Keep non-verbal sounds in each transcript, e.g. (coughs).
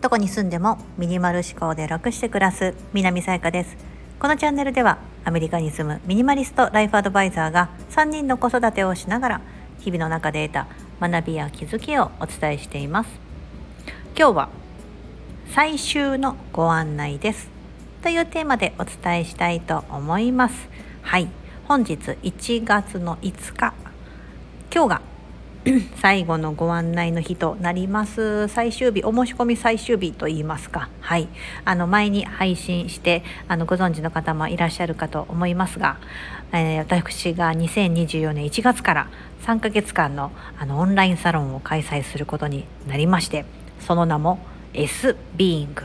どこに住んでもミニマル思考で楽して暮らす南さやかです。このチャンネルではアメリカに住むミニマリストライフアドバイザーが3人の子育てをしながら日々の中で得た学びや気づきをお伝えしています。今日は最終のご案内です。というテーマでお伝えしたいと思います。はい。本日1月の5日。今日が (coughs) 最後のご案内の日となります。最終日お申し込み最終日と言いますか。はい。あの前に配信してあのご存知の方もいらっしゃるかと思いますが、えー、私が2024年1月から3ヶ月間のあのオンラインサロンを開催することになりましてその名も S ビーイング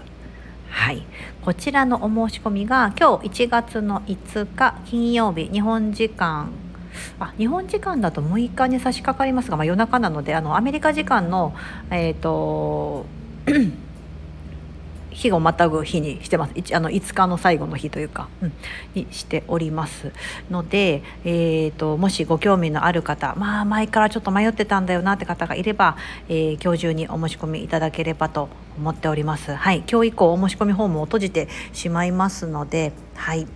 はい。こちらのお申し込みが今日1月の5日金曜日日本時間あ日本時間だと6日に差し掛かりますが、まあ、夜中なのであのアメリカ時間の、えーと (clears throat) 日をまたぐ日にしてます。あの5日の最後の日というか、うん、にしておりますので、えーと、もしご興味のある方まあ前からちょっと迷ってたんだよなって方がいれば、えー、今日中にお申し込みいただければと思っております。はい今日以降お申し込みフォームを閉じてしまいますのではい。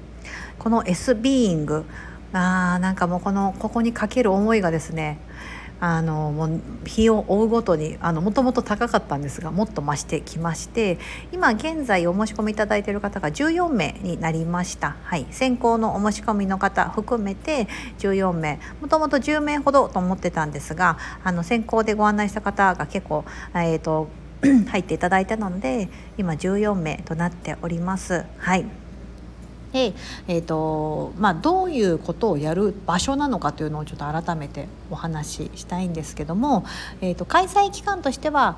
この S ビーイングあーなんかもうこのここにかける思いがですねあのもう日を追うごとにもともと高かったんですがもっと増してきまして今現在お申し込みいただいている方が14名になりました、はい、先行のお申し込みの方含めて14名もともと10名ほどと思ってたんですがあの先行でご案内した方が結構、えーと (clears throat) 入っていただいたので今14名となっております。はい。で、えーとまあ、どういうことをやる場所なのかというのをちょっと改めてお話ししたいんですけども、えーと、開催期間としては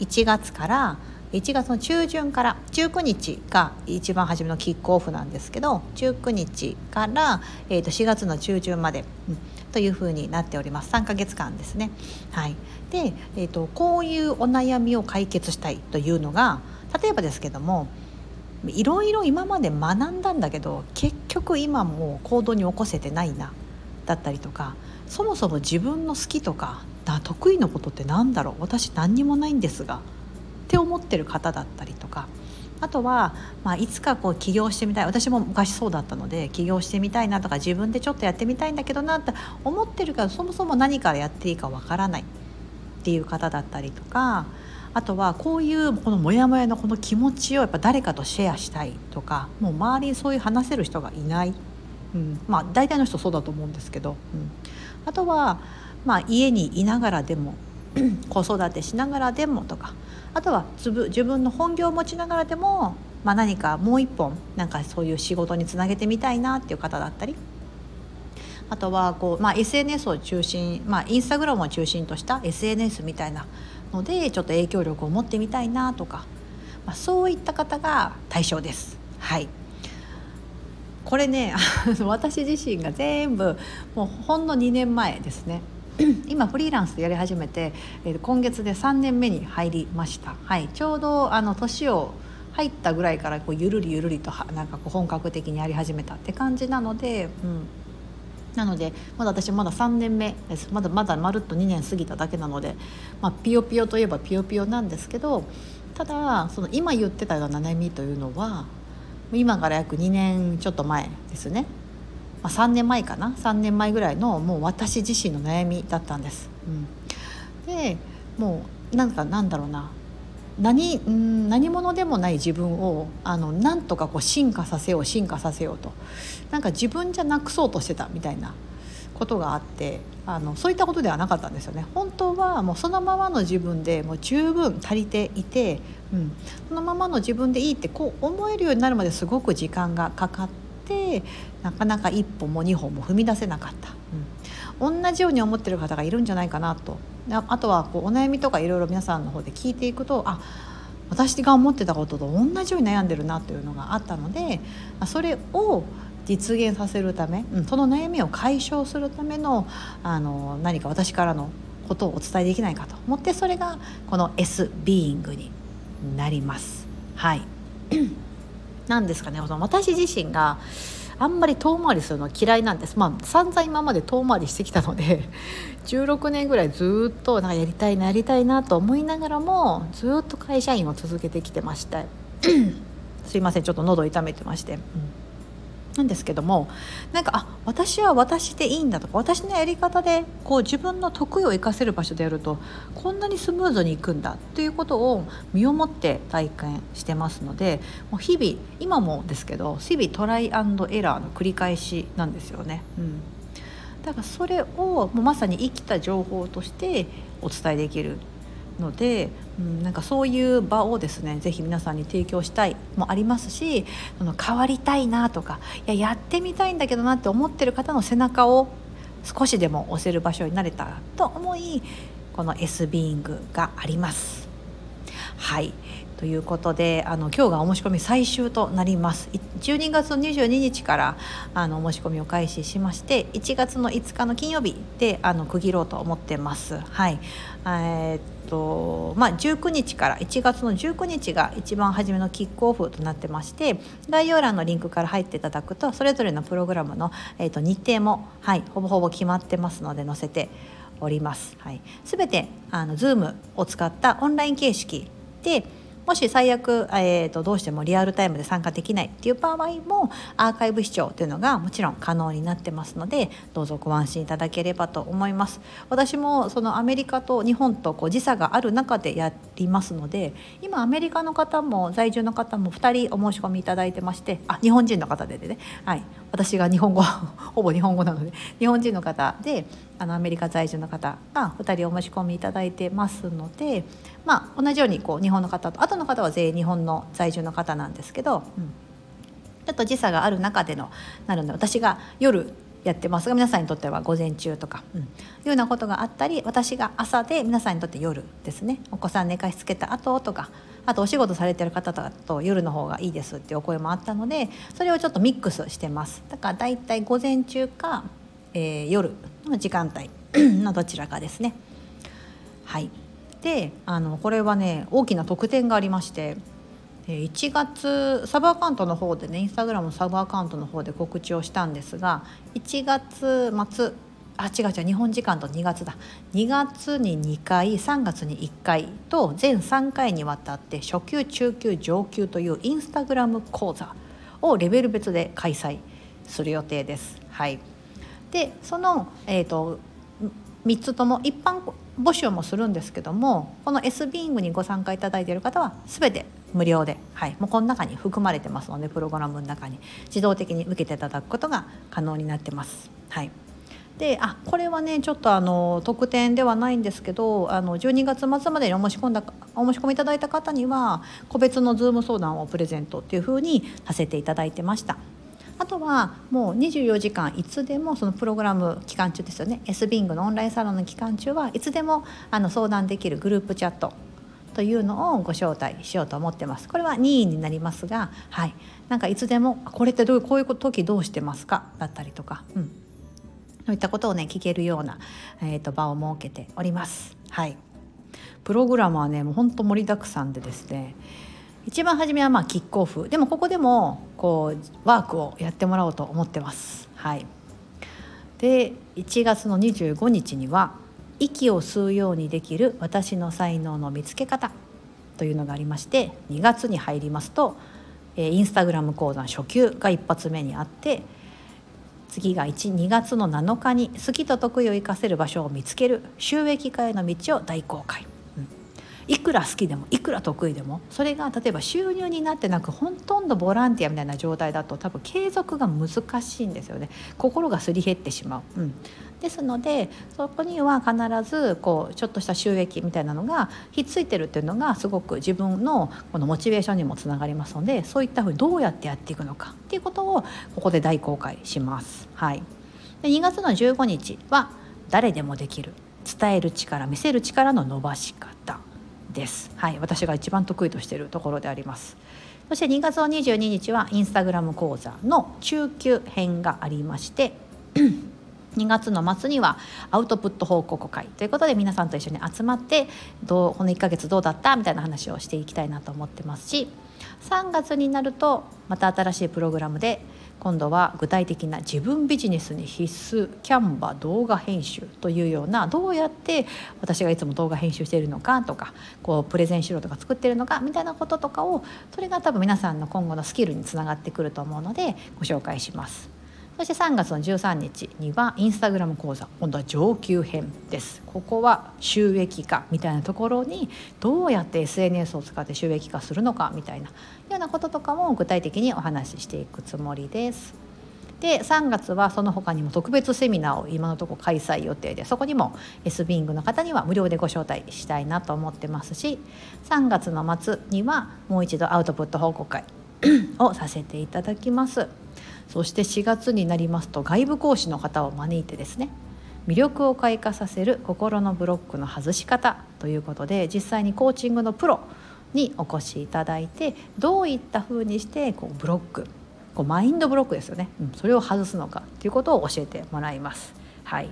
1月から1月の中旬から19日が一番初めのキックオフなんですけど19日から、えー、と4月の中旬まで、うん、というふうになっております3ヶ月間ですね。はい、で、えーとこういうお悩みを解決したいというのが例えばですけどもいろいろ今まで学んだんだけど結局今も行動に起こせてないなだったりとかそもそも自分の好きとか得意なことって何だろう私何にもないんですがって思ってる方だったりとかあとは、まあ、いつかこう起業してみたい私も昔そうだったので起業してみたいなとか自分でちょっとやってみたいんだけどなって思ってるけどそもそも何からやっていいかわからないっていう方だったりとかあとはこういうこのモヤモヤのこの気持ちをやっぱ誰かとシェアしたいとかもう周りにそういう話せる人がいない、うん、まあ大体の人そうだと思うんですけど、うん、あとは、まあ、家にいながらでも (clears throat) 子育てしながらでもとか。あとは自分の本業を持ちながらでも、まあ、何かもう一本なんかそういう仕事につなげてみたいなっていう方だったり。あとはこう、まあ、SNS を中心、まあ、インスタグラムを中心とした SNS みたいなのでちょっと影響力を持ってみたいなとか、まあ、そういった方が対象です。はい。これね (laughs) 私自身が全部もうほんの2年前ですね。(clears throat) 今フリーランスでやり始めて、え今月で3年目に入りました、はい、ちょうどあの年を入ったぐらいからこうゆるりゆるりとなんかこう本格的にやり始めたって感じなので、うん、なのでまだ私まだ3年目です。まだまだまるっと2年過ぎただけなので、まあ、ピヨピヨといえばピヨピヨなんですけどただその今言ってたような悩みというのは今から約2年ちょっと前ですね、まあ、3年前かな。3年前ぐらいのもう私自身の悩みだったんです。うん、でもうなんかなんだろうな。何ん何者でもない自分をあのなんとかこう進化させよう進化させようと。なんか自分じゃなくそうとしてたみたいなことがあってあのそういったことではなかったんですよね。本当はもうそのままの自分でもう十分足りていて、うん、そのままの自分でいいってこう思えるようになるまですごく時間がかかってなかなか一歩も二歩も踏み出せなかった、うん、同じように思ってる方がいるんじゃないかなとあとはこうお悩みとかいろいろ皆さんの方で聞いていくとあ私が思ってたことと同じように悩んでるなというのがあったのでそれを実現させるため、うん、その悩みを解消するためのあの何か私からのことをお伝えできないかと思ってそれがこの S ビーイングになります。はい (clears throat) なんですかね私自身があんまり遠回りするのは嫌いなんです。まあ散々今まで遠回りしてきたので (laughs) 16年ぐらいずっとなんかやりたいなやりたいなと思いながらもずっと会社員を続けてきてました (clears throat) すいませんちょっと喉痛めてまして。うん。なんですけどもなんかあ私は私でいいんだとか私のやり方でこう自分の得意を生かせる場所でやるとこんなにスムーズにいくんだということを身をもって体験してますのでもう日々今もですけど日々トライエラーの繰り返しなんですよね。うんだからそれをもうまさに生きた情報としてお伝えできるので、うん、なんかそういう場をですねぜひ皆さんに提供したいもありますしその変わりたいなとかいややってみたいんだけどなって思ってる方の背中を少しでも押せる場所になれたらと思いこの S ビーイングがあります。はいということであの今日がお申し込み最終となります。12月の22日からあのお申し込みを開始しまして1月の5日の金曜日であの区切ろうと思ってます。はい。えー、っとまあ19日から1月の19日が一番初めのキックオフとなってまして概要欄のリンクから入っていただくとそれぞれのプログラムの、えー、っと日程もはいほぼほぼ決まってますので載せております。はい、全てあの Zoom を使ったオンライン形式でもし最悪、えーと、どうしてもリアルタイムで参加できないっていう場合もアーカイブ視聴というのがもちろん可能になってますのでどうぞご安心いただければと思います。私もそのアメリカと日本とこう時差がある中でやりますので今アメリカの方も在住の方も2人お申し込みいただいてましてあ日本人の方でね、はい、私が日本語 (laughs) ほぼ日本語なので日本人の方であのアメリカ在住の方が2人お申し込みいただいてますので、まあ、同じようにこう日本の方とあとの方は全員日本の在住の方なんですけど、うん、ちょっと時差がある中でのなるので私が夜やってますが皆さんにとっては午前中とか、うん、いうようなことがあったり私が朝で皆さんにとって夜ですね。お子さん寝かしつけた後とかあとお仕事されてる方だと夜の方がいいですっていうお声もあったのでそれをちょっとミックスしてます。だからだいたい午前中か、えー、夜の時間帯 (clears throat) のどちらかですね。はい。であのこれはね大きな特典がありまして1月サブアカウントの方でねインスタグラムのサブアカウントの方で告知をしたんですが1月末あ違う違う日本時間と2月だ2月に2回3月に1回と全3回にわたって初級中級上級というインスタグラム講座をレベル別で開催する予定です。はい、でその、えーと、3つとも一般募集もするんですけどもこの S ビーイングにご参加いただいている方は全て無料で、はい、もうこの中に含まれてますのでプログラムの中に。自動的に受けていただくことが可能になってます。はい。であこれはねちょっとあの特典ではないんですけどあの12月末までにお申し込んだお申し込みいただいた方には個別の Zoom 相談をプレゼントっていうふうにさせていただいてました。あとはもう24時間いつでもそのプログラム期間中ですよね。S ビングのオンラインサロンの期間中はいつでもあの相談できるグループチャット。というのをご招待しようと思ってます。これは任意になりますが、はい、なんかいつでもこれってどういうこういう時どうしてますか？だったりとか、うん、そういったことをね聞けるような、えーと、場を設けております。はい。プログラムはねもうほんと盛りだくさんでですね。一番初めはまあキックオフ。でもここでもこうワークをやってもらおうと思ってます。はい、で1月の25日には「息を吸うようにできる私の才能の見つけ方」というのがありまして2月に入りますと、インスタグラム講座初級が一発目にあって次が12月の7日に好きと得意を生かせる場所を見つける収益化への道を大公開。いくら好きでもいくら得意でもそれが例えば収入になってなくほとんどボランティアみたいな状態だと多分継続が難しいんですよね。心がすり減ってしまう、うん、ですのでそこには必ずこうちょっとした収益みたいなのがひっついてるっていうのがすごく自分のこのモチベーションにもつながりますのでそういったふうにどうやってやっていくのかっていうことをここで大公開します。はい、で2月の15日は誰でもできる。伝える力見せる力の伸ばし方。です。はい、私が一番得意としているところであります。そして2月の22日はインスタグラム講座の中級編がありまして (clears throat) 2月の末にはアウトプット報告会ということで皆さんと一緒に集まってどうこの1ヶ月どうだったみたいな話をしていきたいなと思ってますし3月になるとまた新しいプログラムで今度は具体的な自分ビジネスに必須キャンバ動画編集というようなどうやって私がいつも動画編集しているのかとかこうプレゼン資料とか作ってるのかみたいなこととかをそれが多分皆さんの今後のスキルにつながってくると思うのでご紹介します。そして3月の13日にはインスタグラム講座今度は上級編ですここは収益化みたいなところにどうやって SNS を使って収益化するのかみたいなようなこととかも具体的にお話ししていくつもりですで3月はその他にも特別セミナーを今のところ開催予定でそこにも S ビングの方には無料でご招待したいなと思ってますし3月の末にはもう一度アウトプット報告会 (coughs) をさせていただきます。そして4月になりますと外部講師の方を招いてですね魅力を開花させる心のブロックの外し方ということで実際にコーチングのプロにお越しいただいてどういったふうにしてこうブロックこうマインドブロックですよね、うん、それを外すのかということを教えてもらいます。はい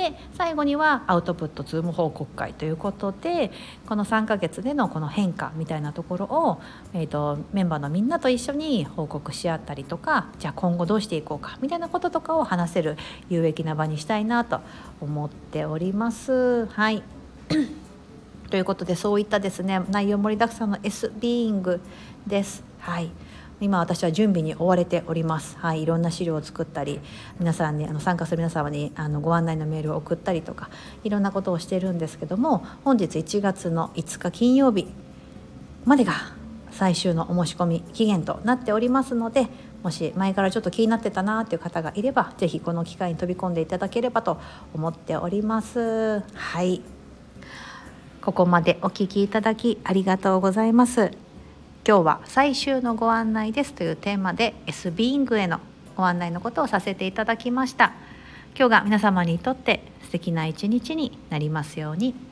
で最後にはアウトプットズーム報告会ということでこの3ヶ月でのこの変化みたいなところを、えーと、メンバーのみんなと一緒に報告し合ったりとかじゃあ今後どうしていこうかみたいなこととかを話せる有益な場にしたいなと思っております。はいということでそういったですね内容盛りだくさんの S ビーイングです。はい今私は準備に追われております、はい、いろんな資料を作ったり皆さんにあの参加する皆様にあのご案内のメールを送ったりとかいろんなことをしてるんですけども本日1月の5日金曜日までが最終のお申し込み期限となっておりますのでもし前からちょっと気になってたなっていう方がいれば是非この機会に飛び込んでいただければと思っております。はいここまでお聞きいただきありがとうございます。今日は最終のご案内ですというテーマで S ビーイングへのご案内のことをさせていただきました。今日が皆様にとって素敵な一日になりますように。